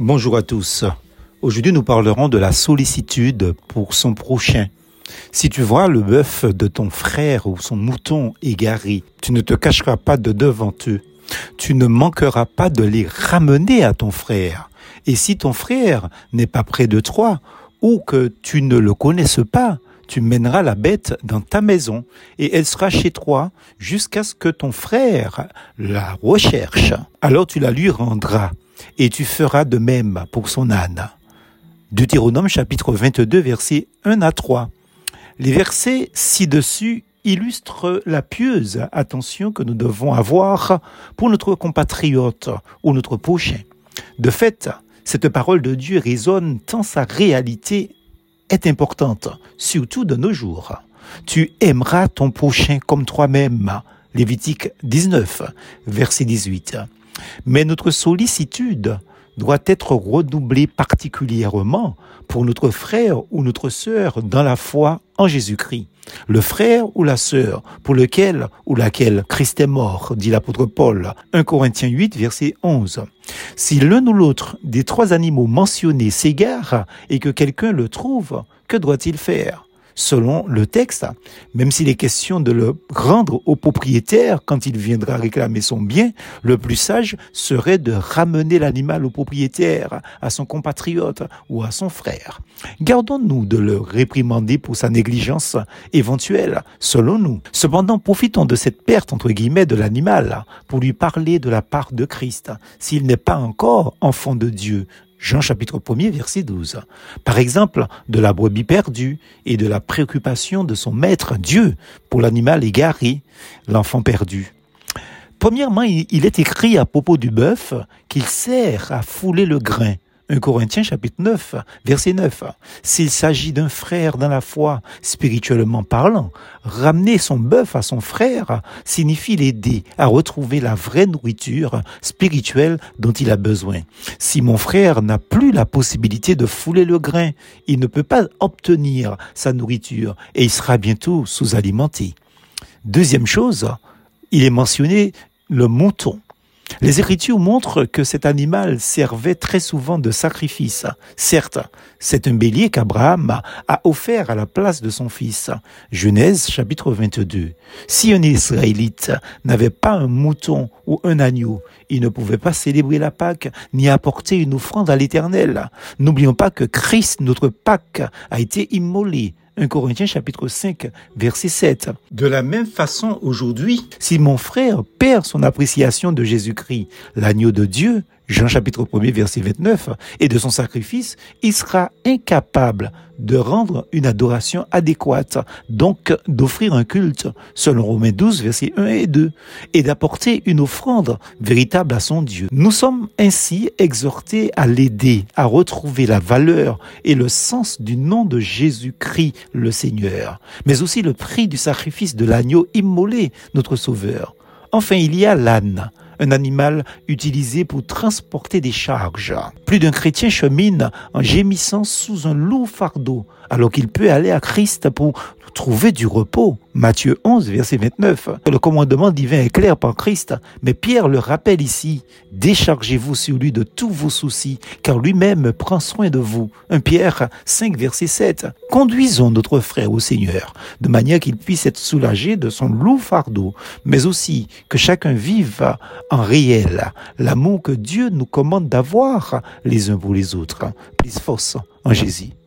Bonjour à tous. Aujourd'hui, nous parlerons de la sollicitude pour son prochain. Si tu vois le bœuf de ton frère ou son mouton égaré, tu ne te cacheras pas de devant eux. Tu ne manqueras pas de les ramener à ton frère. Et si ton frère n'est pas près de toi ou que tu ne le connaisses pas, tu mèneras la bête dans ta maison et elle sera chez toi jusqu'à ce que ton frère la recherche. Alors tu la lui rendras et tu feras de même pour son âne. Deutéronome chapitre 22 versets 1 à 3. Les versets ci-dessus illustrent la pieuse attention que nous devons avoir pour notre compatriote ou notre prochain. De fait, cette parole de Dieu résonne tant sa réalité est importante, surtout de nos jours. Tu aimeras ton prochain comme toi-même. Lévitique 19, verset 18. Mais notre sollicitude doit être redoublée particulièrement pour notre frère ou notre sœur dans la foi en Jésus-Christ. Le frère ou la sœur pour lequel ou laquelle Christ est mort, dit l'apôtre Paul, 1 Corinthiens 8, verset 11. Si l'un ou l'autre des trois animaux mentionnés s'égare et que quelqu'un le trouve, que doit-il faire? Selon le texte, même s'il est question de le rendre au propriétaire quand il viendra réclamer son bien, le plus sage serait de ramener l'animal au propriétaire, à son compatriote ou à son frère. Gardons-nous de le réprimander pour sa négligence éventuelle, selon nous. Cependant, profitons de cette perte, entre guillemets, de l'animal pour lui parler de la part de Christ, s'il n'est pas encore enfant de Dieu, Jean chapitre 1 verset 12. Par exemple, de la brebis perdue et de la préoccupation de son maître Dieu pour l'animal égaré, l'enfant perdu. Premièrement, il est écrit à propos du bœuf qu'il sert à fouler le grain. 1 Corinthiens chapitre 9, verset 9. S'il s'agit d'un frère dans la foi, spirituellement parlant, ramener son bœuf à son frère signifie l'aider à retrouver la vraie nourriture spirituelle dont il a besoin. Si mon frère n'a plus la possibilité de fouler le grain, il ne peut pas obtenir sa nourriture et il sera bientôt sous-alimenté. Deuxième chose, il est mentionné le mouton. Les Écritures montrent que cet animal servait très souvent de sacrifice. Certes, c'est un bélier qu'Abraham a offert à la place de son fils. Genèse chapitre 22. Si un Israélite n'avait pas un mouton ou un agneau, il ne pouvait pas célébrer la Pâque ni apporter une offrande à l'Éternel. N'oublions pas que Christ, notre Pâque, a été immolé 1 Corinthiens chapitre 5 verset 7. De la même façon aujourd'hui, si mon frère perd son appréciation de Jésus-Christ, l'agneau de Dieu, Jean chapitre 1 verset 29, et de son sacrifice, il sera incapable de rendre une adoration adéquate, donc d'offrir un culte, selon Romains 12 verset 1 et 2, et d'apporter une offrande véritable à son Dieu. Nous sommes ainsi exhortés à l'aider à retrouver la valeur et le sens du nom de Jésus-Christ le Seigneur, mais aussi le prix du sacrifice de l'agneau immolé, notre Sauveur. Enfin, il y a l'âne un animal utilisé pour transporter des charges. Plus d'un chrétien chemine en gémissant sous un lourd fardeau, alors qu'il peut aller à Christ pour trouver du repos. Matthieu 11, verset 29. Le commandement divin est clair par Christ, mais Pierre le rappelle ici. Déchargez-vous sur lui de tous vos soucis, car lui-même prend soin de vous. 1 Pierre 5, verset 7. Conduisons notre frère au Seigneur, de manière qu'il puisse être soulagé de son lourd fardeau, mais aussi que chacun vive en réel l'amour que Dieu nous commande d'avoir les uns pour les autres. Plus force en Jésus.